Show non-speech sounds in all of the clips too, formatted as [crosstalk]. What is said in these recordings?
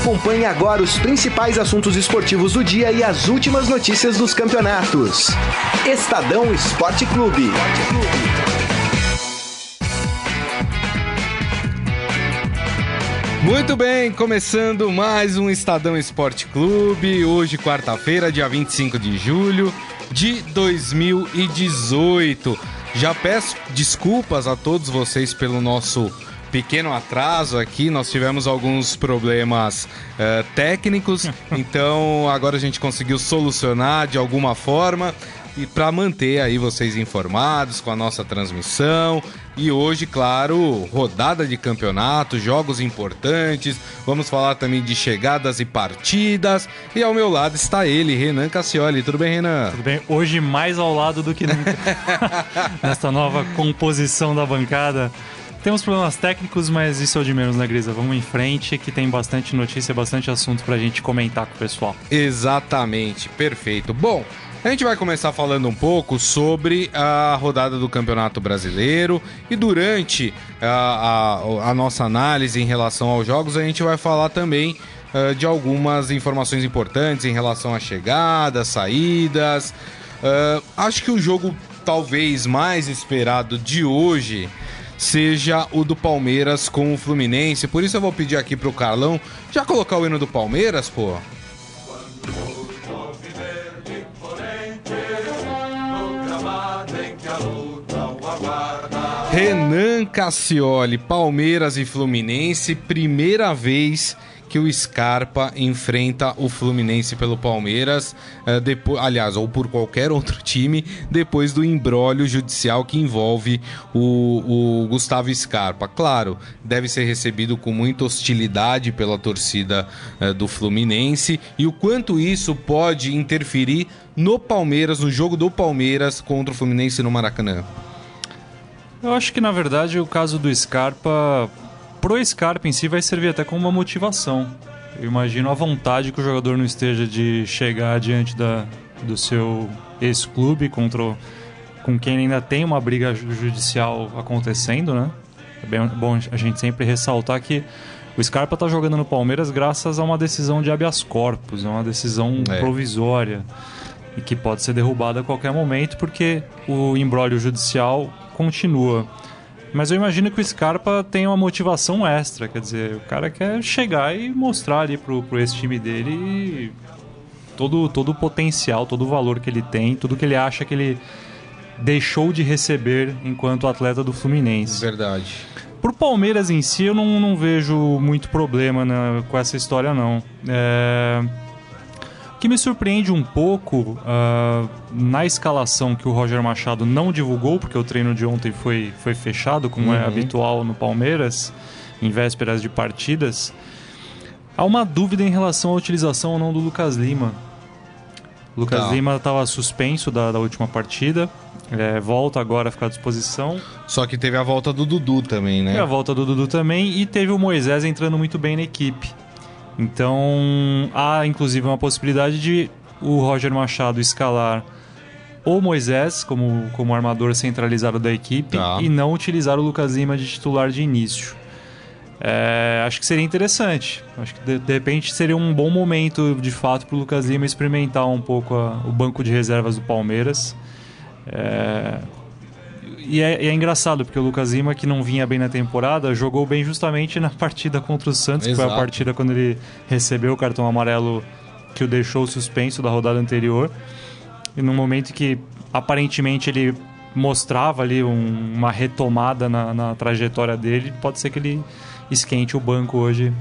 Acompanhe agora os principais assuntos esportivos do dia e as últimas notícias dos campeonatos. Estadão Esporte Clube. Muito bem, começando mais um Estadão Esporte Clube. Hoje, quarta-feira, dia 25 de julho de 2018. Já peço desculpas a todos vocês pelo nosso pequeno atraso aqui. Nós tivemos alguns problemas uh, técnicos, [laughs] então agora a gente conseguiu solucionar de alguma forma e para manter aí vocês informados com a nossa transmissão. E hoje, claro, rodada de campeonato, jogos importantes. Vamos falar também de chegadas e partidas. E ao meu lado está ele, Renan Cassioli. Tudo bem, Renan? Tudo bem. Hoje mais ao lado do que nunca. [laughs] Nesta nova composição da bancada. Temos problemas técnicos, mas isso é o de menos, né, Grisa? Vamos em frente, que tem bastante notícia, bastante assunto pra gente comentar com o pessoal. Exatamente, perfeito. Bom, a gente vai começar falando um pouco sobre a rodada do Campeonato Brasileiro e durante a, a, a nossa análise em relação aos jogos, a gente vai falar também uh, de algumas informações importantes em relação a chegadas, saídas. Uh, acho que o jogo talvez mais esperado de hoje seja o do Palmeiras com o Fluminense. Por isso eu vou pedir aqui pro Carlão já colocar o hino do Palmeiras, pô. Renan Cassioli, Palmeiras e Fluminense, primeira vez que o Scarpa enfrenta o Fluminense pelo Palmeiras, uh, depois, aliás, ou por qualquer [laughs] outro time, depois do embrólio judicial que envolve o, o Gustavo Scarpa. Claro, deve ser recebido com muita hostilidade pela torcida uh, do Fluminense e o quanto isso pode interferir no Palmeiras, no jogo do Palmeiras contra o Fluminense no Maracanã. Eu acho que na verdade o caso do Scarpa, pro Scarpa em si, vai servir até como uma motivação. Eu imagino a vontade que o jogador não esteja de chegar diante da, do seu ex-clube contra com quem ainda tem uma briga judicial acontecendo, né? É bem, bom a gente sempre ressaltar que o Scarpa está jogando no Palmeiras graças a uma decisão de habeas corpus, é uma decisão é. provisória e que pode ser derrubada a qualquer momento porque o embrólio judicial continua. Mas eu imagino que o Scarpa tem uma motivação extra, quer dizer, o cara quer chegar e mostrar ali pro, pro esse time dele todo, todo o potencial, todo o valor que ele tem, tudo que ele acha que ele deixou de receber enquanto atleta do Fluminense. Verdade. Pro Palmeiras em si, eu não, não vejo muito problema né, com essa história, não. É que me surpreende um pouco uh, na escalação que o Roger Machado não divulgou, porque o treino de ontem foi, foi fechado, como é uhum. é habitual no Palmeiras, em vésperas de partidas. Há uma dúvida em relação à utilização ou não do Lucas Lima. O Lucas tá. Lima estava suspenso da, da, última partida, é, volta agora a ficar à disposição. Só que teve a volta do Dudu também, né? Teve a volta do Dudu também e teve o Moisés entrando muito bem na equipe. Então, há inclusive uma possibilidade de o Roger Machado escalar o Moisés como, como armador centralizado da equipe tá. e não utilizar o Lucas Lima de titular de início. É, acho que seria interessante. Acho que de, de, repente seria um bom momento, de fato, para o Lucas Lima experimentar um pouco a, o banco de reservas do Palmeiras. É, e é, é, engraçado, porque o Lucas Lima, que não vinha bem na temporada, jogou bem justamente na partida contra o Santos, Exato. que foi a partida quando ele recebeu o cartão amarelo que o deixou suspenso da rodada anterior. E num momento que aparentemente ele mostrava ali um, uma retomada na, na, trajetória dele, pode ser que ele esquente o banco hoje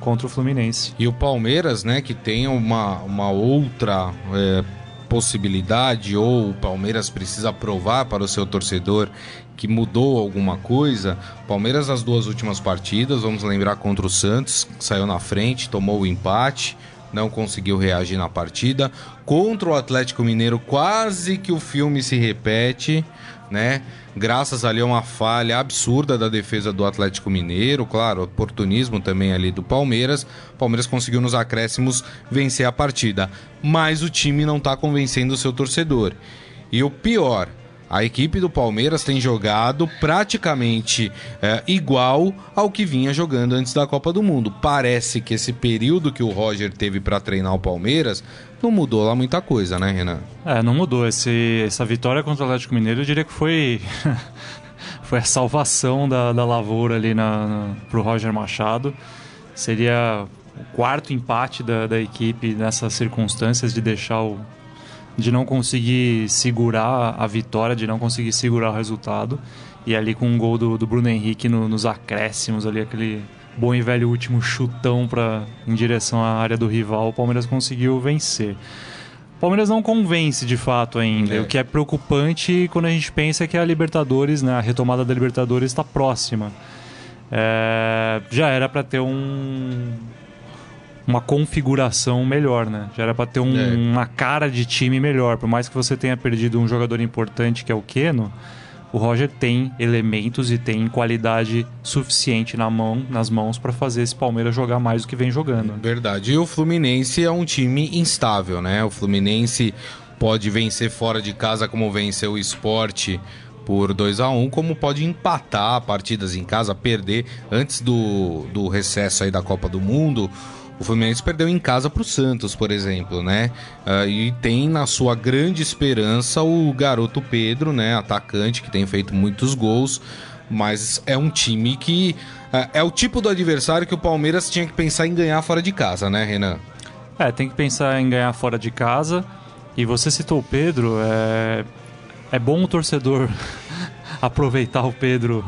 contra o Fluminense. E o Palmeiras, né, que tem uma, uma outra é possibilidade ou o Palmeiras precisa provar para o seu torcedor que mudou alguma coisa. Palmeiras nas duas últimas partidas, vamos lembrar contra o Santos, saiu na frente, tomou o empate, não conseguiu reagir na partida. Contra o Atlético Mineiro, quase que o filme se repete, né? Graças ali a uma falha absurda da defesa do Atlético Mineiro, claro, oportunismo também ali do Palmeiras. O Palmeiras conseguiu nos acréscimos vencer a partida, mas o time não está convencendo o seu torcedor. E o pior, A equipe do Palmeiras tem jogado praticamente é, igual ao que vinha jogando antes da Copa do Mundo. Parece que esse período que o Roger teve para treinar o Palmeiras não mudou lá muita coisa, né, Renan? É, não mudou. Esse, essa vitória contra o Atlético Mineiro, eu diria que foi [laughs] foi a salvação da, da lavoura ali na, na, pro Roger Machado. Seria o quarto empate da, da equipe nessas circunstâncias de deixar o, de não conseguir segurar a vitória, de não conseguir segurar o resultado. E ali com um gol do, do Bruno Henrique no, nos acréscimos, ali aquele bom e velho último chutão pra, em direção à área do rival, o Palmeiras conseguiu vencer. O Palmeiras não convence de fato ainda, é. o que é preocupante quando a gente pensa que a Libertadores, né, a retomada da Libertadores está próxima. É, já era para ter um, uma configuração melhor, né? Já era para ter um, é. uma cara de time melhor. Por mais que você tenha perdido um jogador importante que é o Keno, o Roger tem elementos e tem qualidade suficiente na mão, nas mãos para fazer esse Palmeiras jogar mais do que vem jogando. Verdade. E o Fluminense é um time instável, né? O Fluminense pode vencer fora de casa como venceu o esporte por 2 a 1 um, como pode empatar partidas em casa, perder antes do, do recesso aí da Copa do Mundo. O Fluminense perdeu em casa para o Santos, por exemplo, né? Uh, e tem na sua grande esperança o garoto Pedro, né? Atacante que tem feito muitos gols, mas é um time que uh, é o tipo do adversário que o Palmeiras tinha que pensar em ganhar fora de casa, né, Renan? É, tem que pensar em ganhar fora de casa. E você citou o Pedro, é, é bom o torcedor [laughs] aproveitar o Pedro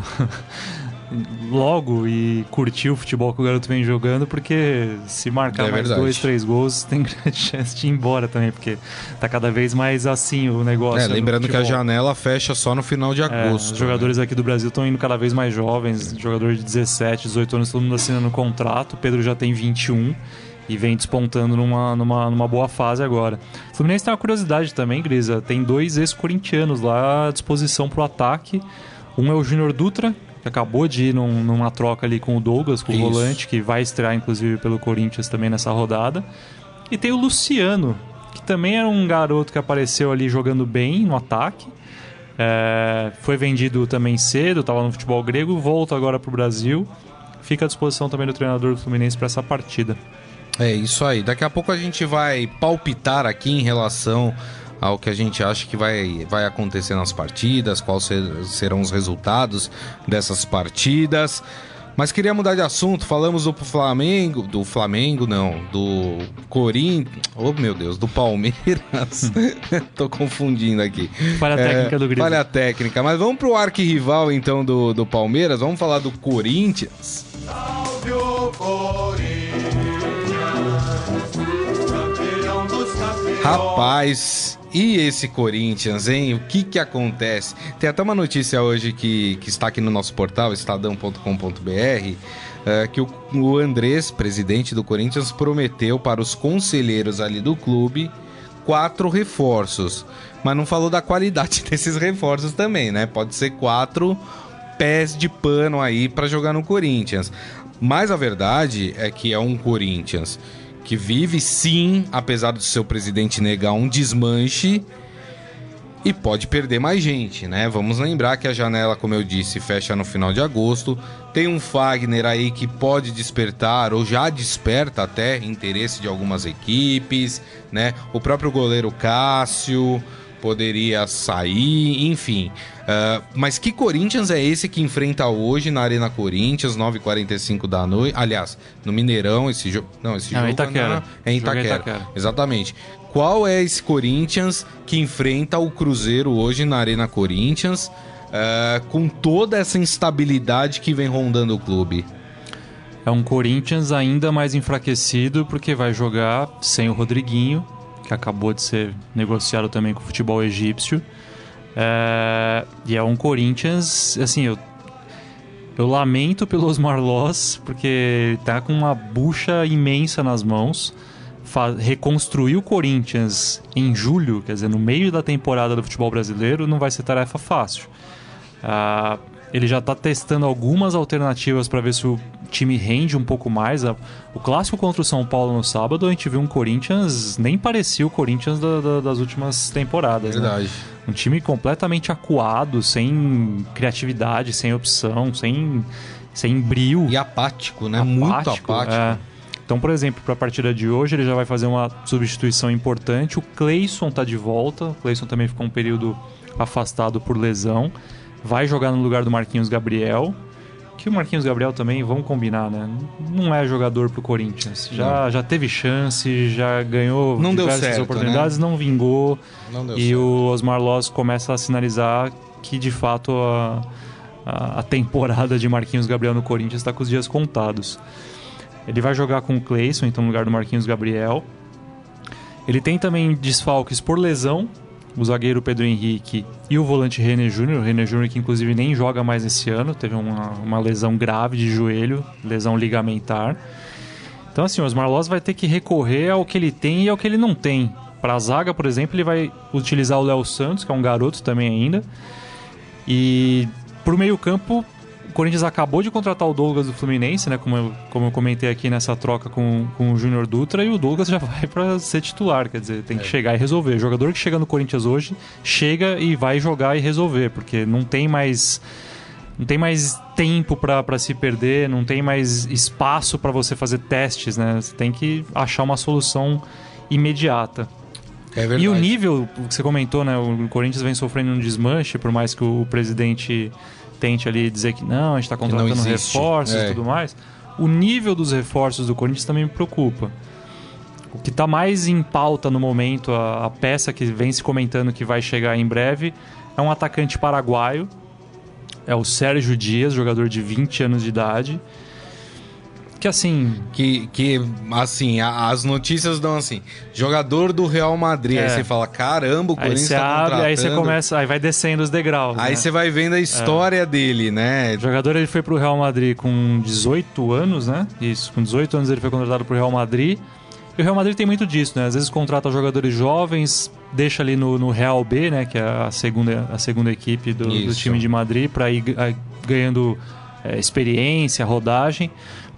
logo e curtir o futebol que o garoto vem jogando, porque se marcar é mais verdade. dois, três gols, [laughs] tem grande chance de ir embora também, porque tá cada vez mais assim o negócio. É, lembrando que a janela fecha só no final de é, agosto. É, os jogadores né? aqui do Brasil estão indo cada vez mais jovens, jogador de 17, 18 anos, todo mundo assinando contrato. O Pedro já tem 21 e vem despontando numa, numa, numa boa fase agora. O Fluminense tem uma curiosidade também, Grisa. Tem dois ex-corintianos lá à disposição para o ataque. Um é o Júnior Dutra, acabou de ir num, numa troca ali com o Douglas, com Isso. o volante, que vai estrear inclusive pelo Corinthians também nessa rodada. E tem o Luciano, que também era um garoto que apareceu ali jogando bem no ataque. É, foi vendido também cedo, estava no futebol grego, volta agora para o Brasil. Fica à disposição também do treinador do Fluminense para essa partida. É isso aí. Daqui a pouco a gente vai palpitar aqui em relação ao que a gente acha que vai, vai acontecer nas partidas, quais serão os resultados dessas partidas. Mas queria mudar de assunto, falamos do Flamengo, do Flamengo não, do Corinthians, oh meu Deus, do Palmeiras. [laughs] Tô confundindo aqui. Falha é, técnica do Grêmio. Falha técnica, mas vamos pro arquirrival então do, do Palmeiras, vamos falar do Corinthians. Salve o Corinthians, Rapaz, e esse Corinthians, hein? O que que acontece? Tem até uma notícia hoje que, que está aqui no nosso portal, estadão.com.br, é, que o, o Andrés, presidente do Corinthians, prometeu para os conselheiros ali do clube quatro reforços. Mas não falou da qualidade [laughs] desses reforços também, né? Pode ser quatro pés de pano aí para jogar no Corinthians. Mas a verdade é que é um Corinthians que vive sim, apesar do seu presidente negar um desmanche e pode perder mais gente, né? Vamos lembrar que a janela, como eu disse, fecha no final de agosto. Tem um Fagner aí que pode despertar ou já desperta até interesse de algumas equipes, né? O próprio goleiro Cássio, poderia sair, enfim. Uh, mas que Corinthians é esse que enfrenta hoje na Arena Corinthians, 9h45 da noite? Aliás, no Mineirão, esse jogo. Não, esse jogo Itaquera. é, é em Itaquera. É Itaquera. Exatamente. Qual é esse Corinthians que enfrenta o Cruzeiro hoje na Arena Corinthians, uh, com toda essa instabilidade que vem rondando o clube? É um Corinthians ainda mais enfraquecido porque vai jogar sem o Rodriguinho, que acabou de ser negociado também com o futebol egípcio. É, e é um Corinthians, assim, eu, eu lamento pelos Marlós, porque tá com uma bucha imensa nas mãos. reconstruir o Corinthians em julho, quer dizer, no meio da temporada do futebol brasileiro, não vai ser tarefa fácil. Ah, ele já está testando algumas alternativas para ver se o time rende um pouco mais. O clássico contra o São Paulo no sábado, a gente viu um Corinthians, nem parecia o Corinthians da, da, das últimas temporadas. Né? Verdade. Né? Um time completamente acuado, sem criatividade, sem opção, sem, sem brio. E apático, né? Apático, Muito apático. É. Então, por exemplo, para a partida de hoje, ele já vai fazer uma substituição importante. O Cleison está de volta. O Cleison também ficou um período afastado por lesão. Vai jogar no lugar do Marquinhos Gabriel que o Marquinhos Gabriel também, vamos combinar, né? Não é jogador pro Corinthians. Já, já teve chance, já ganhou não diversas certo, oportunidades, né? não vingou. Não e certo. o Osmar Loss começa a sinalizar que de fato a, a, a temporada de Marquinhos Gabriel no Corinthians está com os dias contados. Ele vai jogar com o Cleison, então no lugar do Marquinhos Gabriel. Ele tem também desfalques por lesão, o zagueiro Pedro Henrique e o volante René Júnior. O René Júnior que inclusive nem joga mais esse ano, teve uma, uma lesão grave de joelho, lesão ligamentar. Então assim, o Osmar Loz vai ter que recorrer ao que ele tem e ao que ele não tem. Para a zaga, por exemplo, ele vai utilizar o Léo Santos, que é um garoto também ainda. E para o meio campo, o Corinthians acabou de contratar o Douglas do Fluminense, né? Como eu, como eu comentei aqui nessa troca com, com o Júnior Dutra, e o Douglas já [laughs] vai para ser titular. Quer dizer, tem que é. chegar e resolver. O jogador que chega no Corinthians hoje chega e vai jogar e resolver, porque não tem mais. Não tem mais tempo para se perder, não tem mais espaço para você fazer testes, né? Você tem que achar uma solução imediata. É verdade. E o nível, que você comentou, né? O Corinthians vem sofrendo um desmanche, por mais que o presidente tente ali dizer que não, a gente está contratando reforços é. e tudo mais, o nível dos reforços do Corinthians também me preocupa. O que está mais em pauta no momento, a, a, peça que vem se comentando que vai chegar em breve, é um atacante paraguaio, é o Sérgio Dias, jogador de 20 anos de idade que assim. Que, que assim, a, as notícias dão assim: jogador do Real Madrid. É. Aí você fala: caramba, o Corinthians aí você tá abre, Aí você começa, aí vai descendo os degraus. Aí né? você vai vendo a história é. dele, né? O jogador ele foi pro Real Madrid com 18 anos, né? Isso, com 18 anos ele foi contratado pro Real Madrid. E o Real Madrid tem muito disso, né? Às vezes contrata jogadores jovens, deixa ali no, no Real B, né? Que é a segunda, a segunda equipe do, do time de Madrid, para ir ganhando é, experiência, rodagem.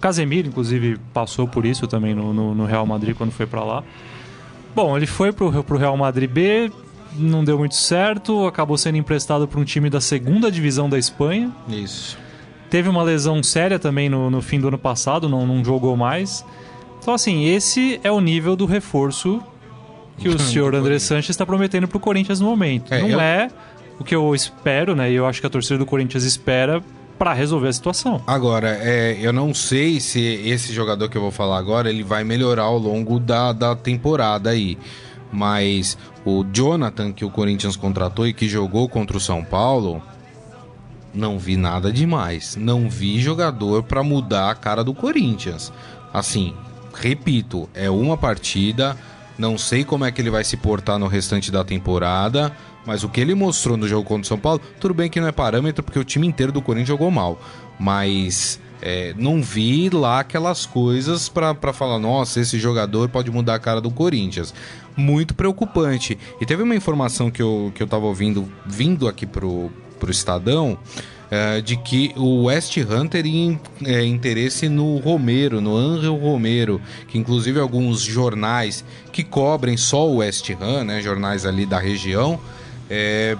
Casemiro, inclusive, passou por isso também no, no, no Real Madrid quando foi para lá. Bom, ele foi pro, pro Real Madrid B, não deu muito certo, acabou sendo emprestado para um time da segunda divisão da Espanha. Isso. Teve uma lesão séria também no, no fim do ano passado, não, não jogou mais. Então, assim, esse é o nível do reforço que o [laughs] senhor André Sanches está prometendo para o Corinthians no momento. É, não eu... é o que eu espero, né? E eu acho que a torcida do Corinthians espera para resolver a situação. Agora, é, eu não sei se esse jogador que eu vou falar agora ele vai melhorar ao longo da, da temporada aí. Mas o Jonathan que o Corinthians contratou e que jogou contra o São Paulo, não vi nada demais. Não vi jogador para mudar a cara do Corinthians. Assim, repito, é uma partida. Não sei como é que ele vai se portar no restante da temporada. Mas o que ele mostrou no jogo contra o São Paulo, tudo bem que não é parâmetro, porque o time inteiro do Corinthians jogou mal. Mas é, não vi lá aquelas coisas para falar, nossa, esse jogador pode mudar a cara do Corinthians. Muito preocupante. E teve uma informação que eu, que eu tava ouvindo, vindo aqui pro, pro Estadão, é, de que o West Ham teria é, interesse no Romero, no Angel Romero, que inclusive alguns jornais que cobrem só o West Ham, né, jornais ali da região, é,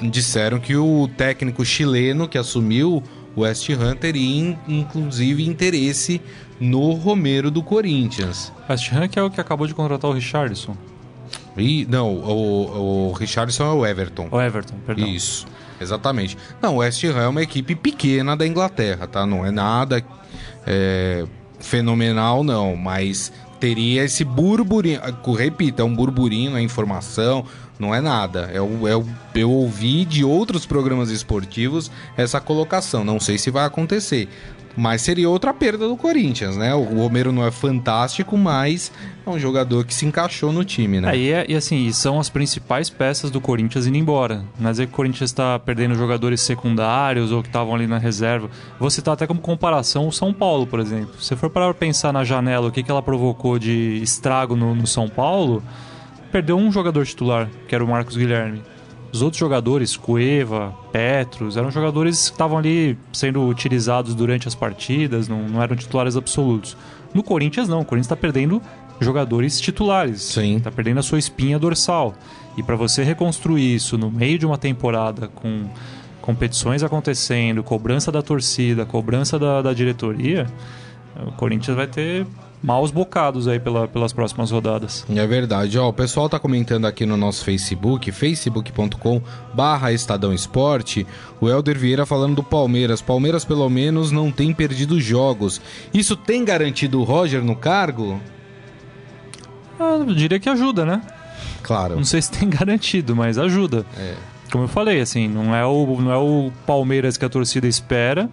disseram que o técnico chileno que assumiu o West Ham teria inclusive interesse no Romero do Corinthians. West Ham que é o que acabou de contratar o Richardson. E, não, o, o Richardson é o Everton. O Everton, perdão. Isso, exatamente. Não, o West Ham é uma equipe pequena da Inglaterra, tá? Não é nada é, fenomenal, não, mas teria esse burburinho. Repito, é um burburinho, é informação, não é nada. É é o, eu ouvi de outros programas esportivos essa colocação. Não sei se vai acontecer. Mas seria outra perda do Corinthians, né? O Romero não é fantástico, mas é um jogador que se encaixou no time, né? É, e, é, e assim, são as principais peças do Corinthians indo embora. Não é dizer que o Corinthians está perdendo jogadores secundários ou que estavam ali na reserva. Vou citar até como comparação o São Paulo, por exemplo. Se for para pensar na janela, o que, que ela provocou de estrago no, no São Paulo, perdeu um jogador titular, que era o Marcos Guilherme. os outros jogadores, Cueva, Petros, eram jogadores que estavam ali sendo utilizados durante as partidas, não, não eram titulares absolutos. No Corinthians, não. O Corinthians está perdendo jogadores titulares. Sim. Está perdendo a sua espinha dorsal. E para você reconstruir isso no meio de uma temporada com competições acontecendo, cobrança da torcida, cobrança da, da diretoria, o Corinthians vai ter maus bocados aí pela, pelas próximas rodadas. É verdade. Ó, o pessoal tá comentando aqui no nosso Facebook, facebook.com barra Estadão Esporte, o Helder Vieira falando do Palmeiras. Palmeiras, pelo menos, não tem perdido jogos. Isso tem garantido o Roger no cargo? Ah, eu diria que ajuda, né? Claro. Não sei se tem [laughs] garantido, mas ajuda. É. Como eu falei, assim, não é o, não é o Palmeiras que a torcida espera,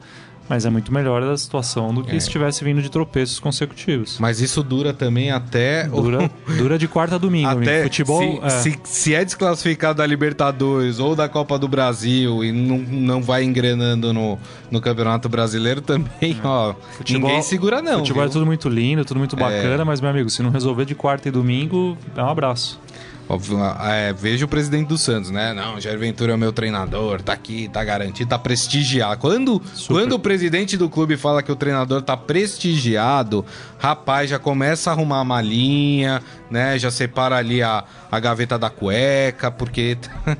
mas é muito melhor da situação do que É. se tivesse vindo de tropeços consecutivos. Mas isso dura também até... Dura, dura de quarta a domingo. amigo. Até Futebol. se, é. se, se é desclassificado da Libertadores ou da Copa do Brasil e não, não vai engrenando no, no Campeonato Brasileiro [laughs] também, ó, Futebol- ninguém segura não. Futebol é viu? tudo muito lindo, tudo muito bacana, mas, meu amigo, se não resolver de quarta e domingo, é um abraço. Óbvio, é, veja o presidente do Santos, né? Não, Jair Ventura é o meu treinador, tá aqui, tá garantido, tá prestigiado. Quando, Super. quando o presidente do clube fala que o treinador tá prestigiado, rapaz, já começa a arrumar a malinha, né? Já separa ali a, a gaveta da cueca, porque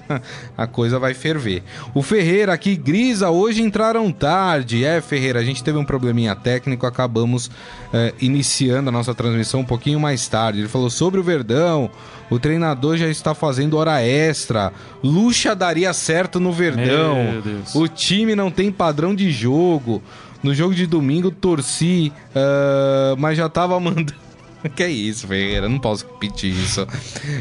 [laughs] a coisa vai ferver. O Ferreira aqui, Grisa, hoje entraram tarde. É, Ferreira, a gente teve um probleminha técnico, acabamos é, iniciando a nossa transmissão um pouquinho mais tarde. Ele falou sobre o Verdão. O treinador já está fazendo hora extra. Lucha daria certo no Verdão. O time não tem padrão de jogo. No jogo de domingo torci, ah, mas já tava [laughs] mandando. [laughs] Que é isso, Ferreira? Não posso repetir isso.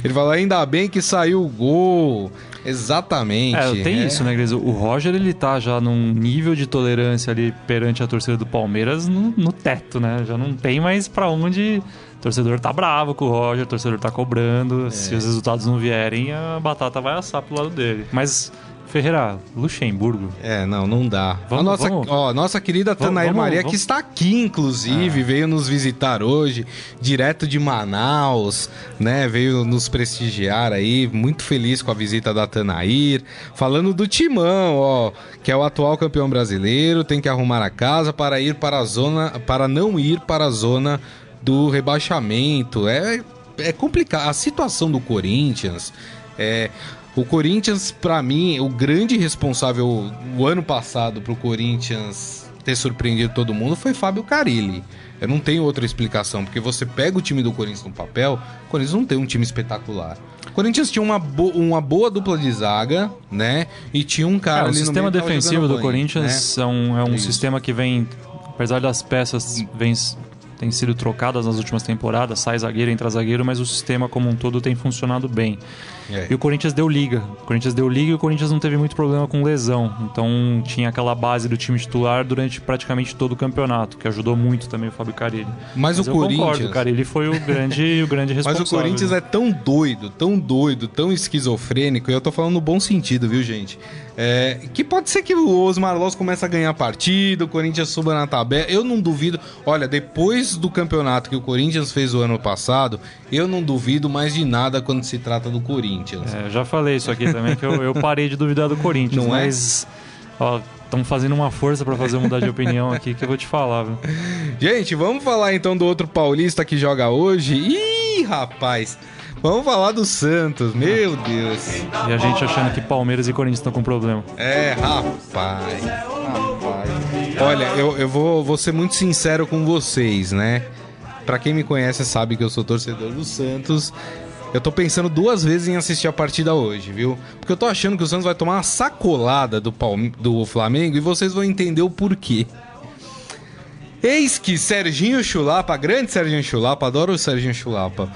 Ele falou: ainda bem que saiu o gol. Exatamente. É, tem É. isso, né, Gris? O Roger, ele tá já num nível de tolerância ali perante a torcida do Palmeiras no, no teto, né? Já não tem mais pra onde... O torcedor tá bravo com o Roger, o torcedor tá cobrando. É. Se os resultados não vierem, a batata vai assar pro lado dele. Mas, Ferreira, Luxemburgo... É, não, não dá. Vamos, a nossa, vamos. ó, nossa querida Tanair vamos, Maria. Ah. que está aqui, inclusive, veio nos visitar hoje, direto de Manaus, né? Veio nos prestigiar aí, muito feliz com a visita da Tanair. Falando do Timão, ó, que é o atual campeão brasileiro, tem que arrumar a casa para ir para a zona, para não ir para a zona do rebaixamento. É, é complicado. A situação do Corinthians é. O Corinthians, pra mim, o grande responsável o ano passado pro Corinthians ter surpreendido todo mundo foi Fábio Carilli. Eu não tenho outra explicação, porque você pega o time do Corinthians no papel, o Corinthians não tem um time espetacular. O Corinthians tinha uma, bo- uma boa dupla de zaga, né? E tinha um cara É, o sistema defensivo do banho, Corinthians é um, é um sistema que vem, apesar das peças vem, têm sido trocadas nas últimas temporadas, sai zagueiro, entra zagueiro, mas o sistema como um todo tem funcionado bem. né? E o Corinthians deu liga. O Corinthians deu liga e o Corinthians não teve muito problema com lesão. Então tinha aquela base do time titular durante praticamente todo o campeonato, que ajudou muito também o Fábio Carilli. Mas, o eu concordo, Corinthians. o Carilli foi o grande, o grande [laughs] Mas responsável. o Corinthians é tão doido, tão doido, tão esquizofrênico, e eu tô falando no bom sentido, viu, gente? É, que pode ser que o Osmar Loss comece a ganhar partida, o Corinthians suba na tabela. Eu não duvido. Olha, depois do campeonato que o Corinthians fez o ano passado, eu não duvido mais de nada quando se trata do Corinthians. É, eu já falei isso aqui também, que eu, eu parei de duvidar do Corinthians, Não é? mas. Estão fazendo uma força pra fazer mudar de opinião aqui que eu vou te falar, viu? Gente, vamos falar então do outro paulista que joga hoje. Ih, rapaz! Vamos falar do Santos, meu Deus. E a gente achando que Palmeiras e Corinthians estão com problema. É, rapaz. Rapaz. Olha, eu, eu vou, vou ser muito sincero com vocês, né? Pra quem me conhece sabe que eu sou torcedor do Santos. Eu tô pensando duas vezes em assistir a partida hoje, viu? Porque eu tô achando que o Santos vai tomar uma sacolada do, Palme- do Flamengo e vocês vão entender o porquê. Eis que Serginho Chulapa, grande Serginho Chulapa, adoro o Serginho Chulapa,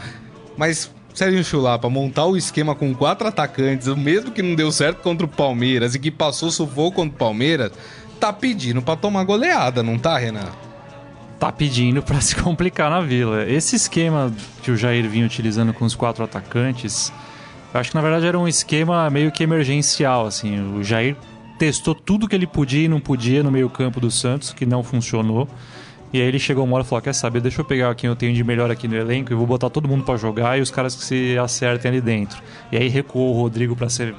mas Serginho Chulapa montar o esquema com quatro atacantes, o mesmo que não deu certo contra o Palmeiras e que passou sufoco contra o Palmeiras, tá pedindo pra tomar goleada, não tá, Renan? Tá pedindo pra [laughs] se complicar na vila. Esse esquema que o Jair vinha utilizando com os quatro atacantes, eu acho que na verdade era um esquema meio que emergencial, assim. O Jair testou tudo que ele podia e não podia no meio-campo do Santos, que não funcionou. E aí ele chegou uma hora e falou: Quer saber, deixa eu pegar quem eu tenho de melhor aqui no elenco e vou botar todo mundo pra jogar e os caras que se acertem ali dentro. E aí recuou o Rodrigo pra ser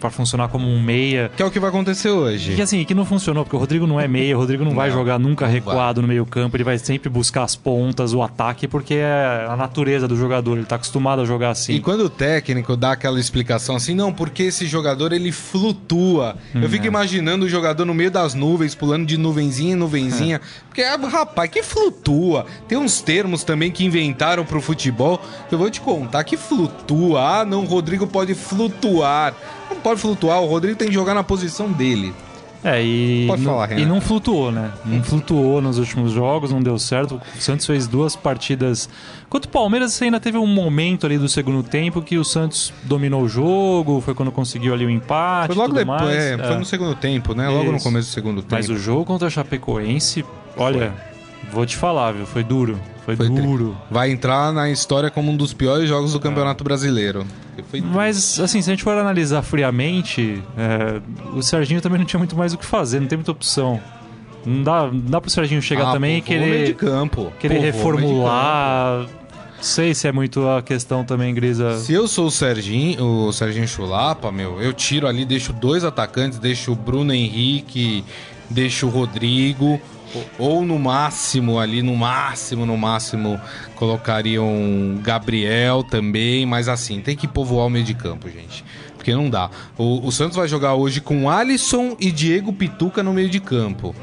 para funcionar como um meia. Que é o que vai acontecer hoje. Que assim, que não funcionou, porque o Rodrigo não é meia, o Rodrigo não, não vai jogar nunca recuado vai. no meio-campo, ele vai sempre buscar as pontas, o ataque, porque é a natureza do jogador, ele tá acostumado a jogar assim. E quando o técnico dá aquela explicação assim, não, porque esse jogador ele flutua. Hum, Eu fico é. imaginando o jogador no meio das nuvens, pulando de nuvenzinha em nuvenzinha. É. Porque, ah, rapaz, que flutua. Tem uns termos também que inventaram pro futebol, eu vou te contar, que flutua. Ah, não, o Rodrigo pode flutuar. Não pode flutuar, o Rodrigo tem que jogar na posição dele. É, e, Pode falar, e não flutuou, né? Não flutuou nos últimos jogos, não deu certo. O Santos fez duas partidas. Quanto o Palmeiras ainda teve um momento ali do segundo tempo que o Santos dominou o jogo, foi quando conseguiu ali o empate. Foi logo depois, é, é. foi no segundo tempo, né? Logo Isso. no começo do segundo tempo. Mas o jogo contra a Chapecoense, olha, foi. Vou te falar, viu? Foi duro. Foi, foi duro. Vai entrar na história como um dos piores jogos do Campeonato Brasileiro. Mas, assim, se a gente for analisar friamente, é, o Serginho também não tinha muito mais o que fazer, não tem muita opção. Não dá, não dá pro Serginho chegar ah, também e querer. de campo. Querer reformular. Sei se é muito a questão também, Grisa. Se eu sou o Serginho, o Serginho Chulapa, meu, eu tiro ali, deixo dois atacantes, deixo o Bruno Henrique, deixo o Rodrigo, ou no máximo, ali no máximo, no máximo, colocariam Gabriel também, mas assim, tem que povoar o meio de campo, gente. Porque não dá. O, o Santos vai jogar hoje com Alisson e Diego Pituca no meio de campo.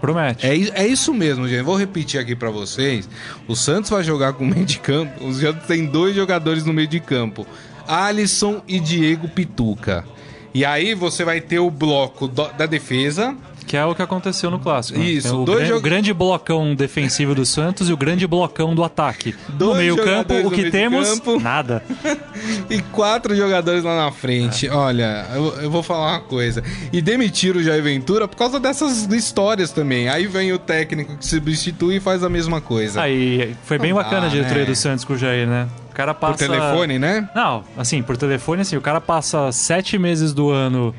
Promete. É, é isso mesmo, gente. Vou repetir aqui para vocês. O Santos vai jogar com o meio de campo. Os Santos tem dois jogadores no meio de campo: Alisson e Diego Pituca. E aí você vai ter o bloco da defesa, que é o que aconteceu no clássico. Né? Isso. O, gran, jog... o, grande blocão defensivo do Santos e o grande blocão do ataque. Dois no meio-campo, o que temos? Campo. Nada. [laughs] e quatro jogadores lá na frente. É. Olha, eu, eu, vou falar uma coisa. E demitiram o Jair Ventura por causa dessas histórias também. Aí vem o técnico que substitui e faz a mesma coisa. Aí foi bem bacana a diretoria né? do Santos com o Jair, né? O cara passa. Por telefone, né? Não, assim, por telefone, assim, o cara passa sete meses do ano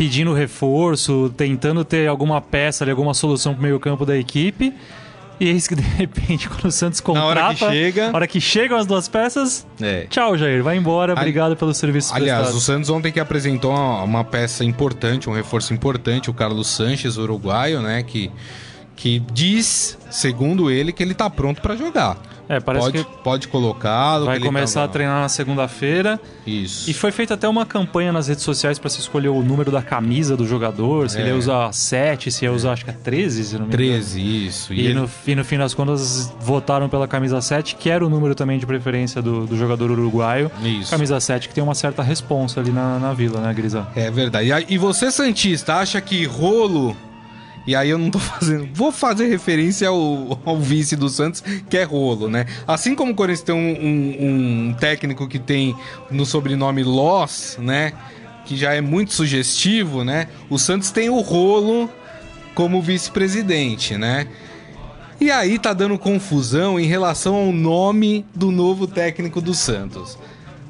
pedindo reforço, tentando ter alguma peça ali, alguma solução pro meio campo da equipe. E é isso que de [laughs] repente, quando o Santos contrata. Na hora que chega. hora que chegam as duas peças. É. Tchau, Jair. Vai embora. Obrigado pelo serviço Aliás, prestado. o Santos ontem que apresentou uma, uma, peça importante, um reforço importante, o Carlos Sanches, uruguaio, né? Que, que diz, segundo ele, que ele tá pronto para jogar. É, parece pode, que pode colocá-lo. Vai começar a treinar na segunda-feira. Isso. E foi feita até uma campanha nas redes sociais para se escolher o número da camisa do jogador, se é. ele ia usar 7, se ia usar acho que é 13, se não me engano. 13, isso. E, e, ele... no, e no fim das contas votaram pela camisa 7, que era o número também de preferência do, do jogador uruguaio. Isso. Camisa 7 que tem uma certa responsa ali na, na vila, né, Grisa? É verdade. E você, Santista, acha que rolo e aí eu não tô [laughs] fazendo. Vou fazer referência ao, ao vice do Santos, que é Rolo, né? Assim como o Corinthians tem um, um, um técnico que tem no sobrenome Loss, né? Que já é muito sugestivo, né? O Santos tem o Rolo como vice-presidente, né? E aí tá dando confusão em relação ao nome do novo técnico do Santos.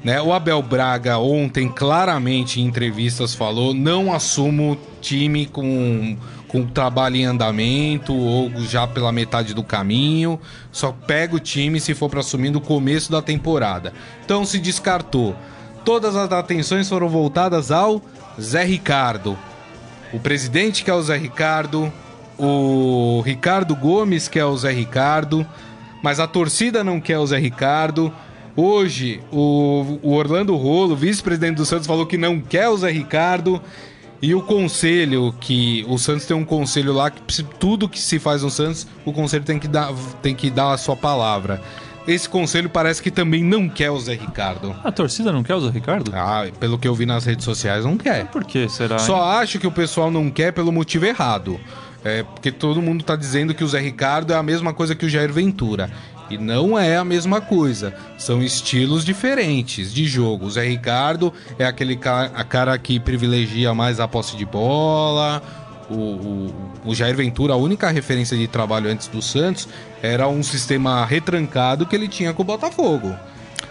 Né? O Abel Braga ontem claramente em entrevistas falou: não assumo time com com trabalho em andamento ou já pela metade do caminho. Só pega o time se for para assumir no começo da temporada. Então se descartou. Todas as atenções foram voltadas ao Zé Ricardo. O presidente que é o Zé Ricardo, o Ricardo Gomes que é o Zé Ricardo, mas a torcida não quer o Zé Ricardo. Hoje, o, Orlando Rolo, vice-presidente do Santos, falou que não quer o Zé Ricardo. E o conselho, que o Santos tem um conselho lá que tudo que se faz no Santos, o conselho tem que dar, tem que dar a sua palavra. Esse conselho parece que também não quer o Zé Ricardo. A torcida não quer o Zé Ricardo? Ah, pelo que eu vi nas redes sociais, não quer. Por que será? Só hein? acho que o pessoal não quer pelo motivo errado. É porque todo mundo tá dizendo que o Zé Ricardo é a mesma coisa que o Jair Ventura. E não é a mesma coisa. São estilos diferentes de jogo. O Zé Ricardo é aquele cara, cara que privilegia mais a posse de bola. O, o, o, Jair Ventura, a única referência de trabalho antes do Santos era um sistema retrancado que ele tinha com o Botafogo.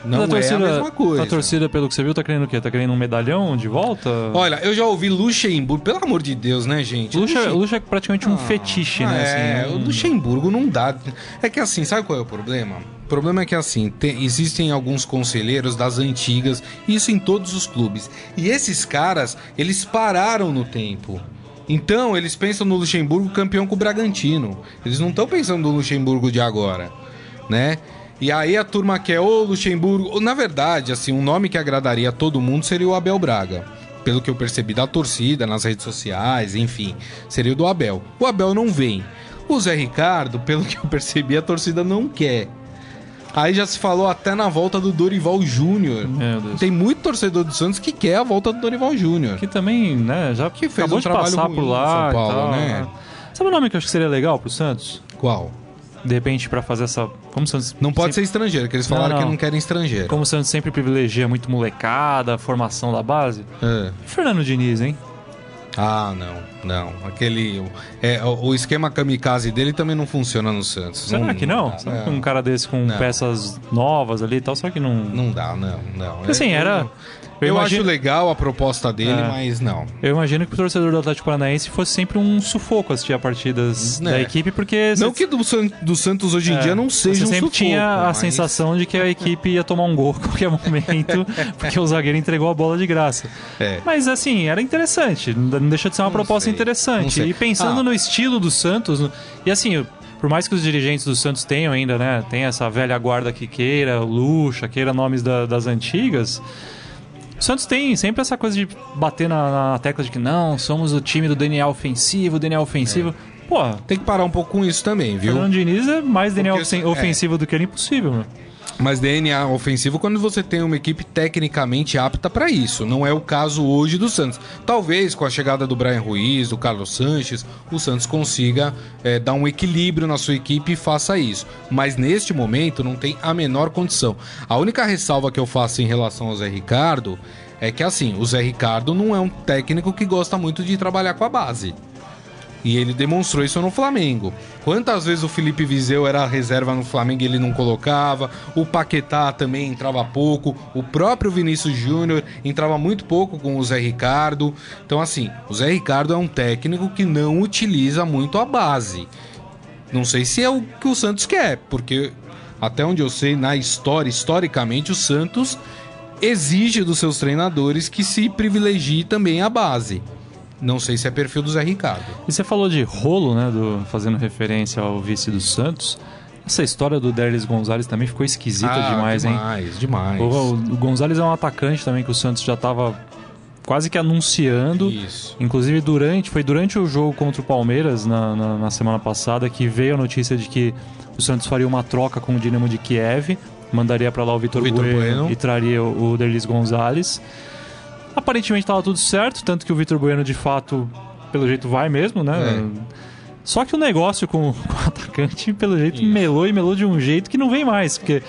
Não Mas é a mesma coisa. A torcida, pelo que você viu, tá querendo o quê? Tá querendo um medalhão de volta? Olha, eu já ouvi Luxemburgo, pelo amor de Deus, né, gente? Luxa, Luxem- Luxa é praticamente um Ah, fetiche, É, né? assim, o um- Luxemburgo não dá. É que assim, sabe qual é o problema? O problema é que assim, tem- existem alguns conselheiros das antigas, isso em todos os clubes. E esses caras, eles pararam no tempo. Então, eles pensam no Luxemburgo campeão com o Bragantino. Eles não estão pensando no Luxemburgo de agora, né? E aí a turma quer o Luxemburgo. Na verdade, assim, um nome que agradaria a todo mundo seria o Abel Braga. Pelo que eu percebi da torcida, nas redes sociais, enfim, seria o do Abel. O Abel não vem. O Zé Ricardo, [laughs] pelo que eu percebi, a torcida não quer. Aí já se falou até na volta do Dorival Júnior. Tem muito torcedor do Santos que quer a volta do Dorival Júnior. Que também, né, já Que fez acabou um de trabalho passar por lá São e Paulo, tal, né? Sabe o nome que eu acho que seria legal pro Santos? Qual? De repente, pra fazer essa... Como o Santos... Não pode ser estrangeiro, que eles falaram Não, não. que não querem estrangeiro. Como o Santos sempre privilegia muito molecada, formação da base. É. Fernando Diniz, hein? Ah, não, não. Aquele. É, o, esquema kamikaze dele também não funciona no Santos. Será que não? dá, Será que um cara desse com Não. peças novas ali e tal, só que não... Não dá, não, não. Porque, assim, É, era... Eu, eu imagino- acho legal a proposta dele, É. mas não. Eu imagino que o torcedor do Atlético Paranaense fosse sempre um sufoco assistir a partidas Né. da equipe, porque... Não você- que do, San- do Santos hoje em é, dia não seja Você um sempre sufoco, tinha a mas- sensação de que a equipe ia tomar um gol a [laughs] qualquer momento, [laughs] porque o zagueiro entregou a bola de graça. É. Mas assim, era interessante, não deixa de ser uma Não proposta sei, interessante. E pensando Ah. no estilo do Santos, e assim, por mais que os dirigentes do Santos tenham ainda, né, tem essa velha guarda que queira, o Luxa, queira nomes da- das antigas. O Santos tem sempre essa coisa de bater na, na tecla de que não, somos o time do DNA ofensivo, DNA ofensivo. Pô, Tem que parar um pouco com isso também, viu? Fernando Diniz é mais DNA Porque, ofen- é. ofensivo do que ele impossível, meu. Mas DNA ofensivo quando você tem uma equipe tecnicamente apta para isso. Não é o caso hoje do Santos. Talvez com a chegada do Brian Ruiz, do Carlos Sanches, o Santos consiga é, dar um equilíbrio na sua equipe e faça isso. Mas neste momento não tem a menor condição. A única ressalva que eu faço em relação ao Zé Ricardo é que assim, o Zé Ricardo não é um técnico que gosta muito de trabalhar com a base. E ele demonstrou isso no Flamengo. Quantas vezes o Felipe Viseu era reserva no Flamengo e ele não colocava? O Paquetá também entrava pouco. O próprio Vinícius Júnior entrava muito pouco com o Zé Ricardo. Então, assim, o Zé Ricardo é um técnico que não utiliza muito a base. Não sei se é o que o Santos quer, porque até onde eu sei, na história, historicamente, o Santos exige dos seus treinadores que se privilegie também a base. Não sei se é perfil do Zé Ricardo. E você falou de rolo, né? Do, fazendo referência ao vice do Santos. Essa história do Derlis Gonzalez também ficou esquisita Ah, demais, hein? demais, demais. O, o Gonzalez é um atacante também que o Santos já tava quase que anunciando. Isso. Inclusive, durante, foi durante o jogo contra o Palmeiras, na, na, na semana passada, que veio a notícia de que o Santos faria uma troca com o Dinamo de Kiev, mandaria para lá o Vitor Vitor bueno, Bueno. e traria o, o Derlis Gonzalez. Aparentemente estava tudo certo, tanto que o Vitor Bueno, de fato, pelo jeito vai mesmo, né? É. Só que o negócio com, [laughs] com o atacante, pelo jeito, Isso. melou e melou de um jeito que não vem mais, porque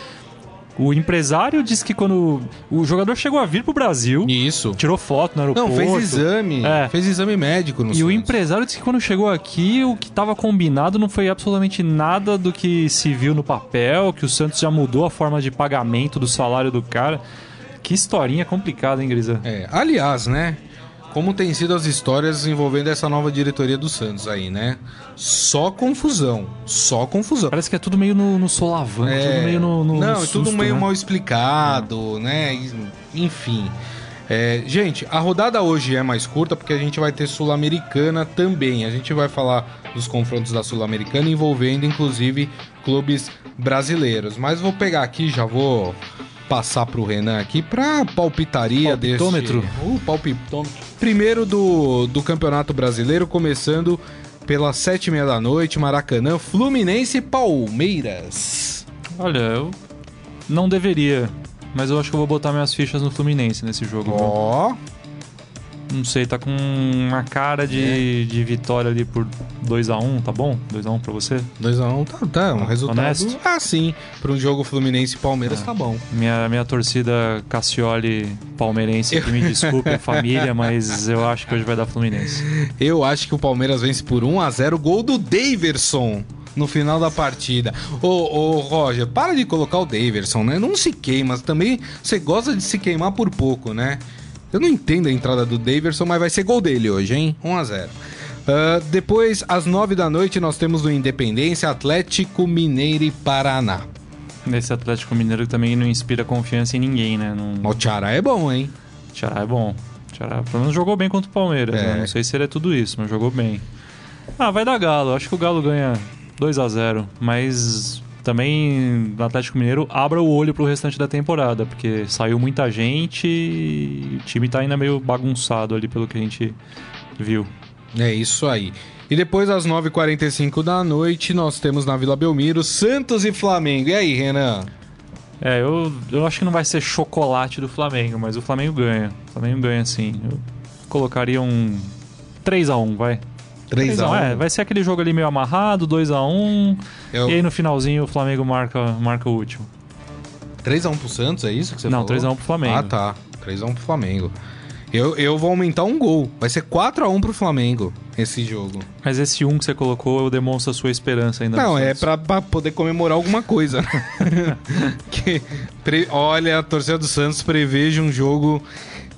o empresário disse que quando o jogador chegou a vir pro Brasil, Isso. tirou foto no aeroporto. Não, fez exame. É. Fez exame médico no E o empresário disse que quando chegou aqui, o que estava combinado não foi absolutamente nada do que se viu no papel, que o Santos já mudou a forma de pagamento do salário do cara. Que historinha complicada, hein, Grisa? É, aliás, né? Como tem sido as histórias envolvendo essa nova diretoria do Santos aí, né? Só confusão. Só confusão. Parece que é tudo meio no, no solavanco, tudo meio no, no É. Não, no é tudo susto, meio né? mal explicado, né? Enfim. É, gente, a rodada hoje é mais curta porque a gente vai ter Sul-Americana também. A gente vai falar dos confrontos da Sul-Americana envolvendo inclusive clubes brasileiros. Mas vou pegar aqui, já vou passar pro Renan aqui pra palpitaria Palpitômetro. deste... O palpitômetro. Primeiro do, do Campeonato Brasileiro, começando pelas sete e meia da noite, Maracanã, Fluminense e Palmeiras. Olha, eu não deveria, mas eu acho que eu vou botar minhas fichas no Fluminense nesse jogo. Ó, Não sei, tá com uma cara É. de, de vitória ali por 2x1, tá bom? 2x1 pra você? 2x1 tá, tá, um resultado. Honesto? Ah, sim. Para um jogo Fluminense e Palmeiras tá bom. Minha, minha torcida Cassioli palmeirense, que me desculpe a família, [laughs] mas eu acho que hoje vai dar Fluminense. Eu acho que o Palmeiras vence por 1x0. Gol do Daverson. no final da partida. Ô, ô, Roger, para de colocar o Daverson, né? Não se queima, também você gosta de se queimar por pouco, né? Eu não entendo a entrada do Daverson, mas vai ser gol dele hoje, hein? 1 a 0 Uh, depois, às 9 da noite, nós temos o Independência, Atlético Mineiro e Paraná. Esse Atlético Mineiro também não inspira confiança em ninguém, né? Não... O Tiará é bom, hein? O Tiará é bom. O Tiará, pelo menos jogou bem contra o Palmeiras. É. Né? Não sei se ele é tudo isso, mas jogou bem. Ah, vai dar Galo. Acho que o Galo ganha 2 a 0 Mas também no Atlético Mineiro abra o olho pro restante da temporada, porque saiu muita gente e o time tá ainda meio bagunçado ali pelo que a gente viu. É isso aí. E depois, às 9h45 da noite, nós temos na Vila Belmiro Santos e Flamengo. E aí, Renan? É, eu, eu acho que não vai ser chocolate do Flamengo, mas o Flamengo ganha. O Flamengo ganha sim. Eu colocaria um 3x1, vai. 3x1. É, vai ser aquele jogo ali meio amarrado, 2x1. Eu... E aí no finalzinho o Flamengo marca, marca o último. 3x1 pro Santos, é isso que você não, falou? 3x1 pro Flamengo. Ah, tá. 3x1 pro Flamengo. Eu, eu vou aumentar um gol. Vai ser 4x1 pro Flamengo esse jogo. Mas esse 1 que você colocou demonstra a sua esperança ainda. Não, é pra, pra poder comemorar alguma coisa. [laughs] [laughs] que, pre- olha, a torcida do Santos preveja um jogo.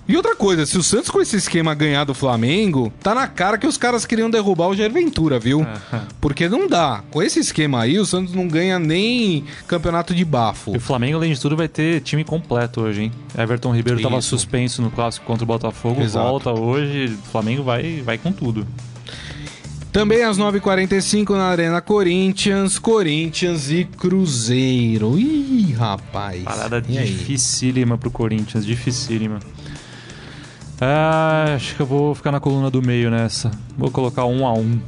E outra coisa, se o Santos com esse esquema ganhar do Flamengo, tá na cara que os caras queriam derrubar o Jair Ventura, viu? É. [laughs] Porque não dá. Com esse esquema aí, o Santos não ganha nem campeonato de bafo. E o Flamengo, além de tudo, vai ter time completo hoje, hein? Everton Ribeiro estava Isso. suspenso no clássico contra o Botafogo, Exato. volta hoje. O Flamengo vai, vai com tudo. Também às 9h45 na Arena Corinthians, Corinthians e Cruzeiro. Ih, rapaz. Parada E aí? dificílima pro Corinthians, dificílima. Ah, acho que eu vou ficar na coluna do meio nessa. Vou colocar um a um.